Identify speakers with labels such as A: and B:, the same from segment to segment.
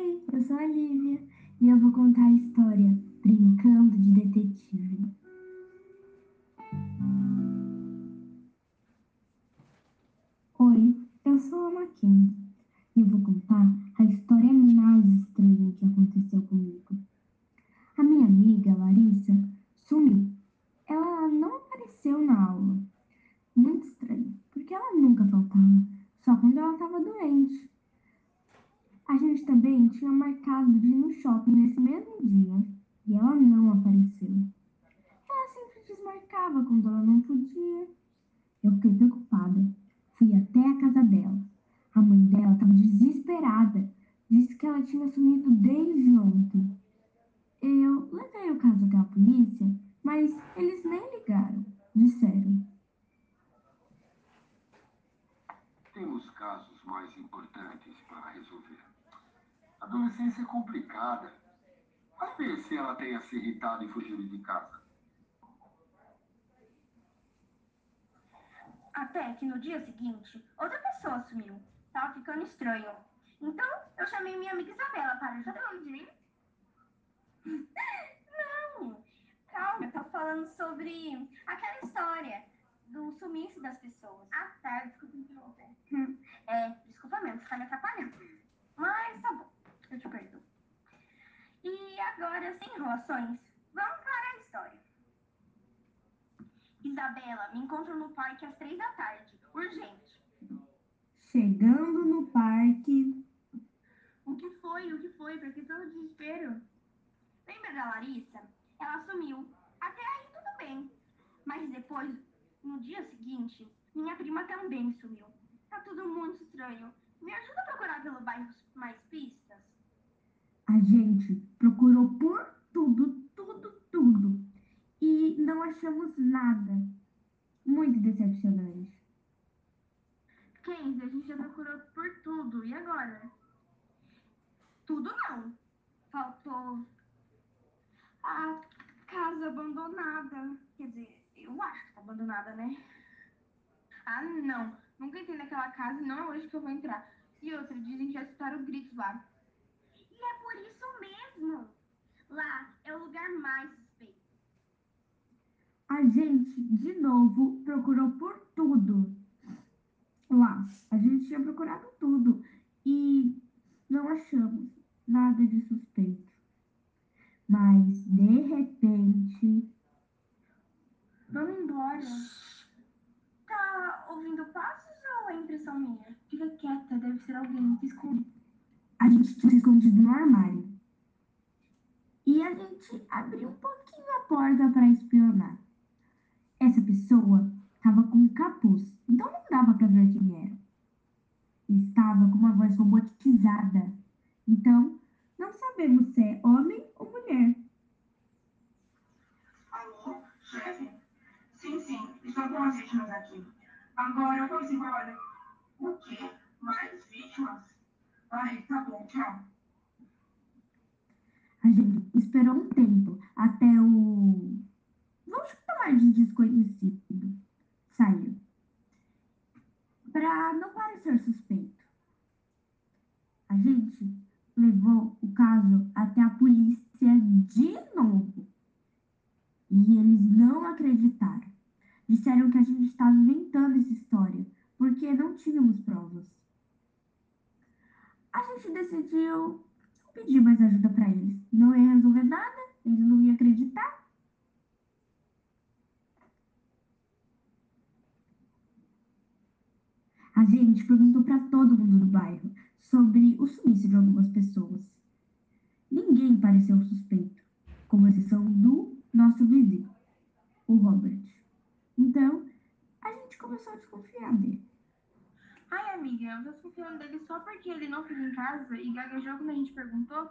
A: Oi, eu sou a Lívia e eu vou contar a história Brincando de Detetive. Oi, eu sou a Mackenzie e eu vou contar a história mais estranha que aconteceu comigo. A minha amiga Larissa sumiu. Ela não apareceu na aula. Muito estranho, porque ela nunca faltava, só quando. A gente também tinha marcado de ir no shopping nesse mesmo dia e ela não apareceu. Ela sempre desmarcava quando ela não podia. Eu fiquei preocupada. Fui até a casa dela. A mãe dela estava desesperada. Disse que ela tinha sumido desde ontem. Eu levei o caso até a polícia, mas eles nem ligaram. Disseram.
B: Temos casos mais importantes para resolver. A adolescência é complicada. Vai ver se ela tenha se irritado e fugido de casa.
C: Até que no dia seguinte, outra pessoa sumiu. Tava ficando estranho. Então, eu chamei minha amiga Isabela para ajudar. De mim? Não! Calma, eu tô falando sobre aquela história do sumiço das pessoas.
D: Ah, tá. Desculpa interromper.
C: Hum, É, desculpa mesmo, você tá me atrapalhando. Mas tá bom, eu te perdoo. E agora, sem enrolações, vamos para a história. Isabela, me encontro no parque às três da tarde. Urgente.
A: Chegando no parque,
D: O que foi? O que foi? Por que todo desespero?
C: Lembra da Larissa? Ela sumiu. Até aí tudo bem. Mas depois, no dia seguinte, minha prima também sumiu. Tá tudo muito estranho. Me ajuda a procurar pelo bairro mais pistas?
A: A gente procurou por tudo, tudo, tudo. E não achamos nada. Muito decepcionante.
D: Kenzie, a gente já procurou por tudo. E agora?
C: Tudo não. Faltou a casa abandonada. Quer dizer, eu acho que tá abandonada, né?
D: Ah, não. Nunca entrei naquela casa não é hoje que eu vou entrar. E outra, dizem que já escutaram gritos lá.
C: Por isso mesmo. Lá é o lugar mais suspeito.
A: A gente, de novo, procurou por tudo. Lá, a gente tinha procurado tudo e não achamos nada de suspeito. Mas, de repente,
D: Vamos embora.
C: Tá ouvindo passos ou é impressão minha?
D: Fica quieta, deve ser alguém. Se esconde.
A: a gente tinha escondido no armário. E a gente abriu um pouquinho a porta para espionar. Essa pessoa estava com um capuz, então não dava para ver quem era. Estava com uma voz robotizada. Então, não sabemos se é homem ou mulher.
E: Alô, chefe? Sim, sim, estou com as vítimas aqui. Agora vamos embora. O quê? Mais vítimas? Ai, tá bom, tchau.
A: A gente esperou um tempo até o. Vamos chamar de desconhecido. Sair. Para não parecer suspeito. A gente levou o caso até a polícia de novo. E eles não acreditaram. Disseram que a gente estava inventando essa história, porque não tínhamos provas. A gente decidiu pedir mais ajuda para eles. Não ia resolver nada, eles não iam acreditar. A gente perguntou para todo mundo do bairro sobre o sumiço de algumas pessoas. Ninguém pareceu suspeito, com exceção do nosso vizinho, o Robert. Então, a gente começou a desconfiar dele.
D: Ai, amiga, eu tô desconfiando dele só porque ele não ficou em casa e gaguejou quando a gente perguntou.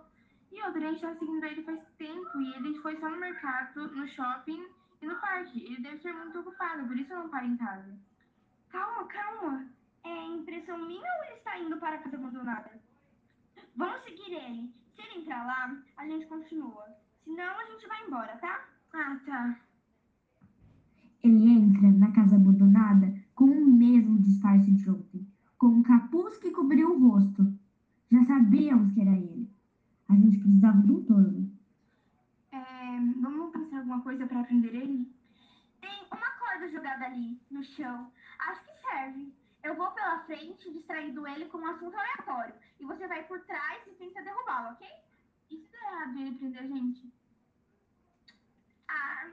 D: E outra, a gente tá seguindo ele faz tempo e ele foi só no mercado, no shopping e no parque. Ele deve ser muito ocupado, por isso eu não paro em casa.
C: Calma, calma. É impressão minha ou ele está indo para a casa abandonada? Vamos seguir ele. Se ele entrar lá, a gente continua. Senão, a gente vai embora, tá?
D: Ah, tá.
A: Ele entra na casa abandonada com o mesmo disfarce de ontem, com um capuz que cobriu o rosto. Já sabíamos que era ele. gente precisava de um plano.
D: É, vamos pensar alguma coisa pra prender ele?
C: Tem uma corda jogada ali, no chão. Acho que serve. Eu vou pela frente, distraindo ele com um assunto aleatório. E você vai por trás e tenta derrubá-lo, ok?
D: E se der errado ele prender a gente?
C: Ah,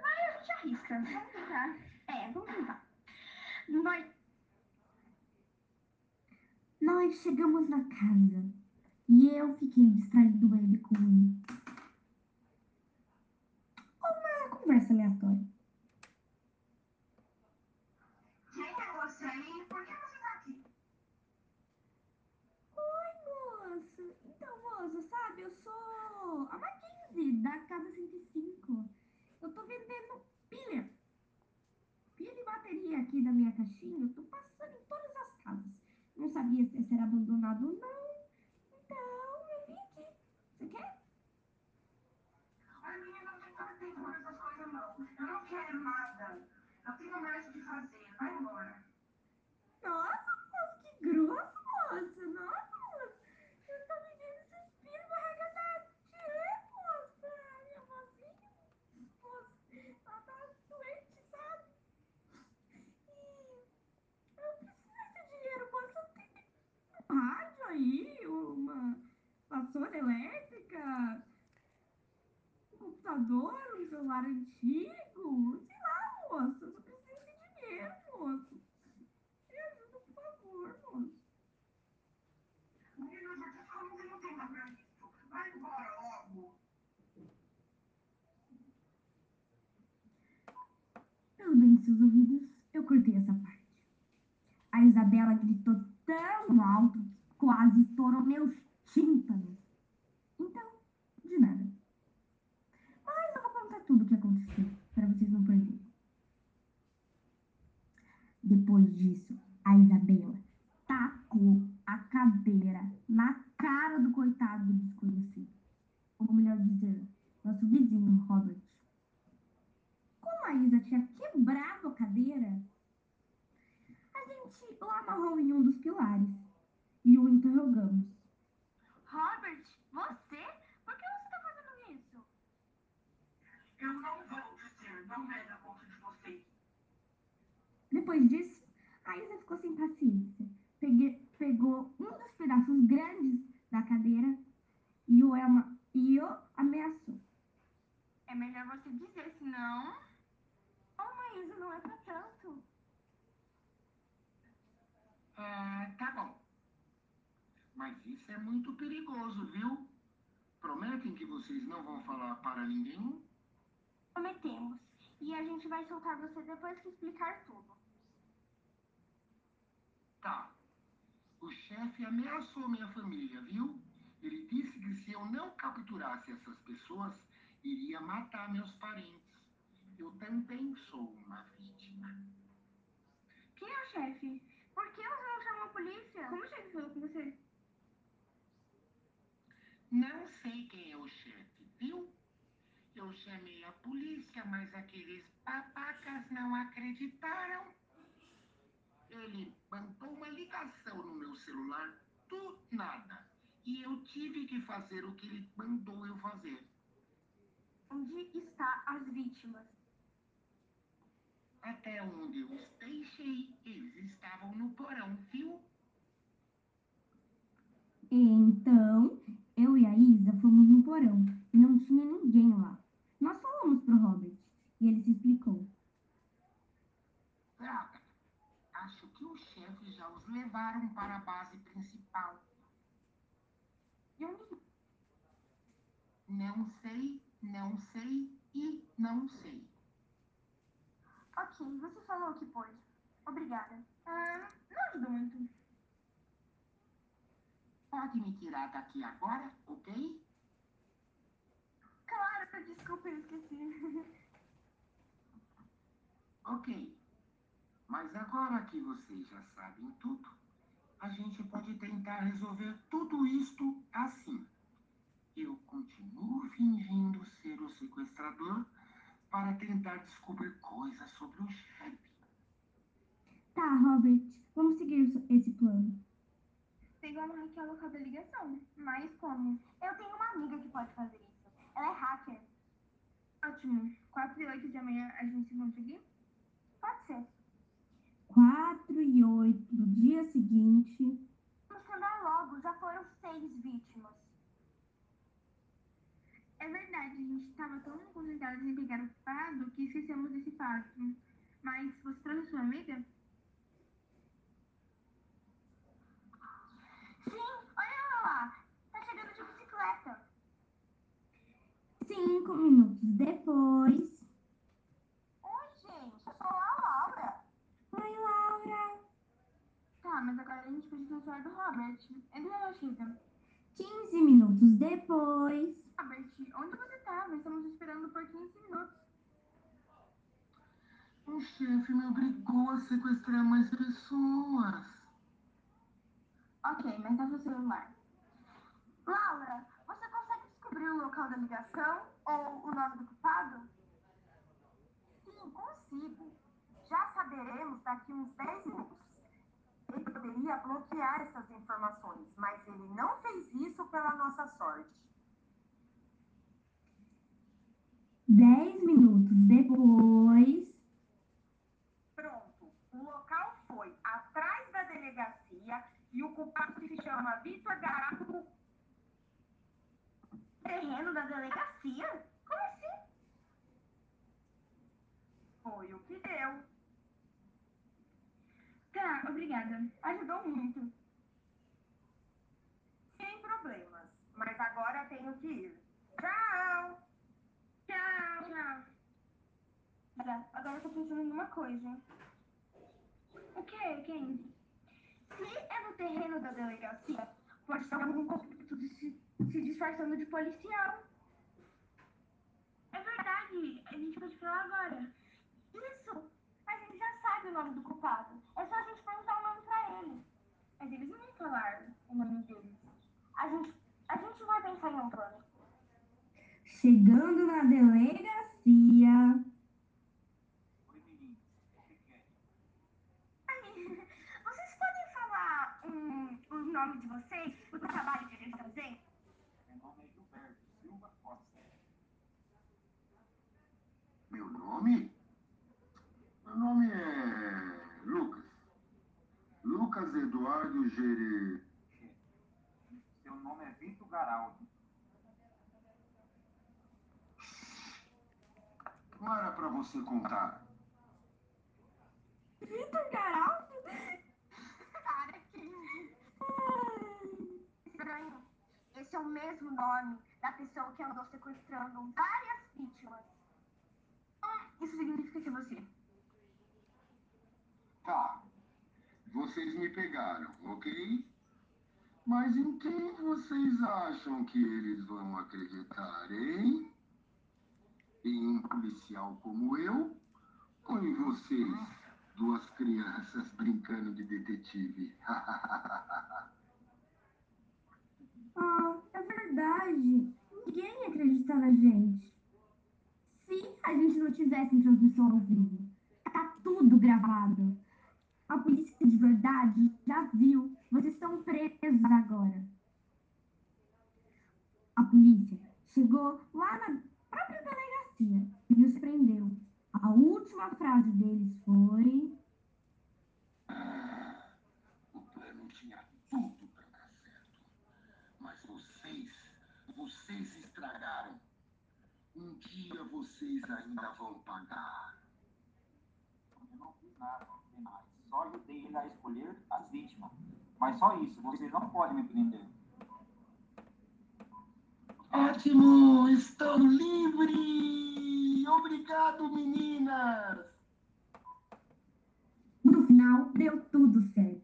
C: vai, a gente arrisca. Vamos tentar. É, vamos tentar. Nós,
A: Nós chegamos na casa e eu fiquei distraindo ele com uma conversa aleatória.
E: Quem é você e por que você tá aqui?
A: Oi, moça. Então, moça, sabe, eu sou a Mackenzie, da Casa 105. Eu tô vendendo pilha. Pilha e bateria aqui da minha caixinha. Eu tô passando em todas as casas. Não sabia se esse era abandonado ou não. Então, eu vim aqui. Você quer?
E: Ai, menina, não tem tanto tempo pra essas coisas, não. Eu não quero nada. Eu tenho mais o que fazer. Vai embora.
A: Nossa, moça, que grosso, moça. Nossa, moça. Eu tô vendendo esses pilhas barragadas. Tchê, moça. Minha vozinha, moça, ela tá doente, sabe? E eu preciso desse dinheiro, moça. Tem um rádio aí, uma vassoura elétrica, um computador, um celular antigo. Sei lá, moça. Eu só preciso de dinheiro, moça. Me ajuda, por favor, moça.
E: Menina, eu já te falando que não tem nada pra isso. Vai embora logo.
A: Pelo bem de seus ouvidos, eu cortei essa parte. A Isabela gritou tão alto que quase estourou meus tímpanos. Então, de nada. Mas eu vou contar tudo o que aconteceu, para vocês não perderem. Depois disso, a Isabela tacou a cadeira na cara do coitado do desconhecido. Ou melhor dizer, nosso vizinho Robert. Como a Isa tinha quebrado a cadeira, a gente o amarrou em um dos pilares e o interrogamos.
C: Robert, você? Por que você tá fazendo isso?
E: Eu não vou dizer, não é da conta de vocês.
A: Depois disso, a Isa ficou sem paciência. Pegue- pegou um dos pedaços grandes da cadeira e o, e o ameaçou.
D: É melhor você dizer, senão.
C: Oh, Maísa, não é pra tanto.
B: Ah, tá bom. Mas isso é muito perigoso, viu? Prometem que vocês não vão falar para ninguém?
C: Prometemos. E a gente vai soltar você depois que explicar tudo.
B: Tá. O chefe ameaçou minha família, viu? Ele disse que se eu não capturasse essas pessoas, iria matar meus parentes. Eu também sou uma vítima.
D: Quem é o chefe?
C: Por que você não chamou a polícia?
D: Como o chefe falou com você?
B: Não sei quem é o chefe, viu? Eu chamei a polícia, mas aqueles babacas não acreditaram. Ele mandou uma ligação no meu celular do nada. E eu tive que fazer o que ele mandou eu fazer.
C: Onde está as vítimas?
B: Até onde eu os deixei, eles estavam no porão, viu?
A: Então, eu e a Isa fomos no porão e não tinha ninguém lá. Nós falamos pro Robert e ele se explicou.
B: Droga. Acho que os chefes já os levaram para a base principal.
C: Onde?
B: Não sei, não sei e não sei.
C: Ok, você falou o que pôde. Obrigada.
D: Ah, não ajuda muito.
B: Pode me tirar daqui agora, ok?
C: Claro, desculpa, eu esqueci.
B: Ok. Mas agora que vocês já sabem tudo, a gente pode tentar resolver tudo isto assim. Eu continuo fingindo ser o sequestrador para tentar descobrir coisas sobre o chefe.
A: Tá, Robert, vamos seguir esse plano.
D: Pegar uma que é local da ligação. Mas como?
C: Eu tenho uma amiga que pode fazer isso. Ela é hacker.
D: Ótimo. 4 e 8 de amanhã a gente se encontra aqui?
C: Pode ser.
A: 4 e 8 do dia seguinte.
C: Vamos andar logo. Já foram seis vítimas.
D: É verdade, a gente estava tão concentrados em pegar o culpado que esquecemos desse fato. Mas você trouxe sua amiga?
C: Sim, olha ela lá. Tá chegando de bicicleta.
A: Cinco minutos depois.
C: Oi, gente. Eu sou a Laura.
A: Oi, Laura.
D: Tá, mas agora a gente precisa falar do Robert. Entra na chega.
A: 15 minutos depois.
D: Robert, onde você estava? Estamos esperando por 15 minutos.
B: O chefe me obrigou a sequestrar mais pessoas.
D: Ok, mas dá seu celular.
C: Laura, você consegue descobrir o local da ligação ou o nome do culpado? Sim, consigo. Já saberemos daqui uns 10 minutos.
F: Ele poderia bloquear essas informações, mas ele não fez isso pela nossa sorte.
A: 10 minutos depois.
F: Pronto, o local foi atrás da delegacia e o culpado se chama Vitor Garato.
C: Terreno da delegacia? Como assim?
F: Foi o que deu.
D: Tá, obrigada.
C: Ajudou muito.
F: Sem problemas, mas agora tenho que ir. Tchau!
D: Tchau, tchau.
C: Agora eu tô pensando em uma coisa.
D: O que, Kenzie?
C: Se é no terreno da delegacia, pode ser algum corrupto se, se disfarçando de policial.
D: É verdade, a gente pode falar agora.
C: Isso! A gente já sabe o nome do culpado. É só a gente perguntar nome.
D: Mas eles não vão falar o nome deles.
C: A gente, a gente vai pensar em um plano.
A: Chegando na delegacia.
C: Aí, vocês podem falar hum, o nome de vocês, o trabalho que eles fazem?
G: Meu nome é Gilberto Silva Costa.
B: Meu nome? Meu nome é. Lucas Eduardo Gere.
G: Seu nome é Vitor Garaldo.
B: Não era pra você contar.
A: Vitor Garaldo?
C: Cara, que estranho. Esse é o mesmo nome da pessoa que andou sequestrando várias vítimas.
D: Isso significa que você.
B: Tá. Vocês me pegaram, ok? Mas em quem vocês acham que eles vão acreditar, hein? Em um policial como eu? Ou em vocês, duas crianças brincando de detetive?
A: Ah, é verdade. Ninguém ia acreditar na gente. Se a gente não tivesse transmissão ao vivo. Tá tudo gravado. A polícia de verdade já viu. Vocês estão presos agora. A polícia chegou lá na própria delegacia e os prendeu. A última frase deles foi.
B: Ah, o plano tinha tudo para dar certo. Mas vocês, vocês estragaram. Um dia vocês ainda vão pagar.
G: Eu não fiz nada demais. Só ajudei ele a escolher as vítimas. Mas só isso, vocês não podem me prender.
B: Ótimo! Estou livre! Obrigado, meninas!
A: No final, deu tudo certo.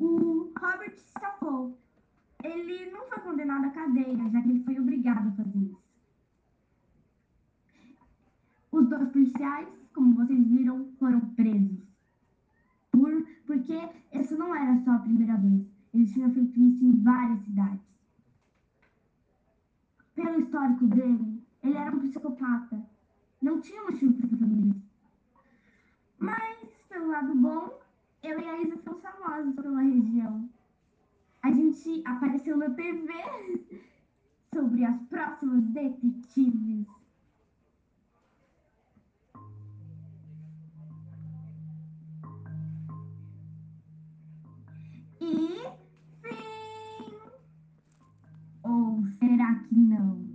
A: O Robert se safou. Ele não foi condenado à cadeia, já que ele foi obrigado a fazer isso. Os dois policiais, como vocês viram, foram presos. Por, porque essa não era só a primeira vez. Eles tinham feito isso em várias cidades. Pelo histórico dele, ele era um psicopata. Não tinha motivo para fazer isso. Mas, pelo lado bom, eu e a Isa somos famosos pela região. A gente apareceu na TV sobre as próximas detetives. E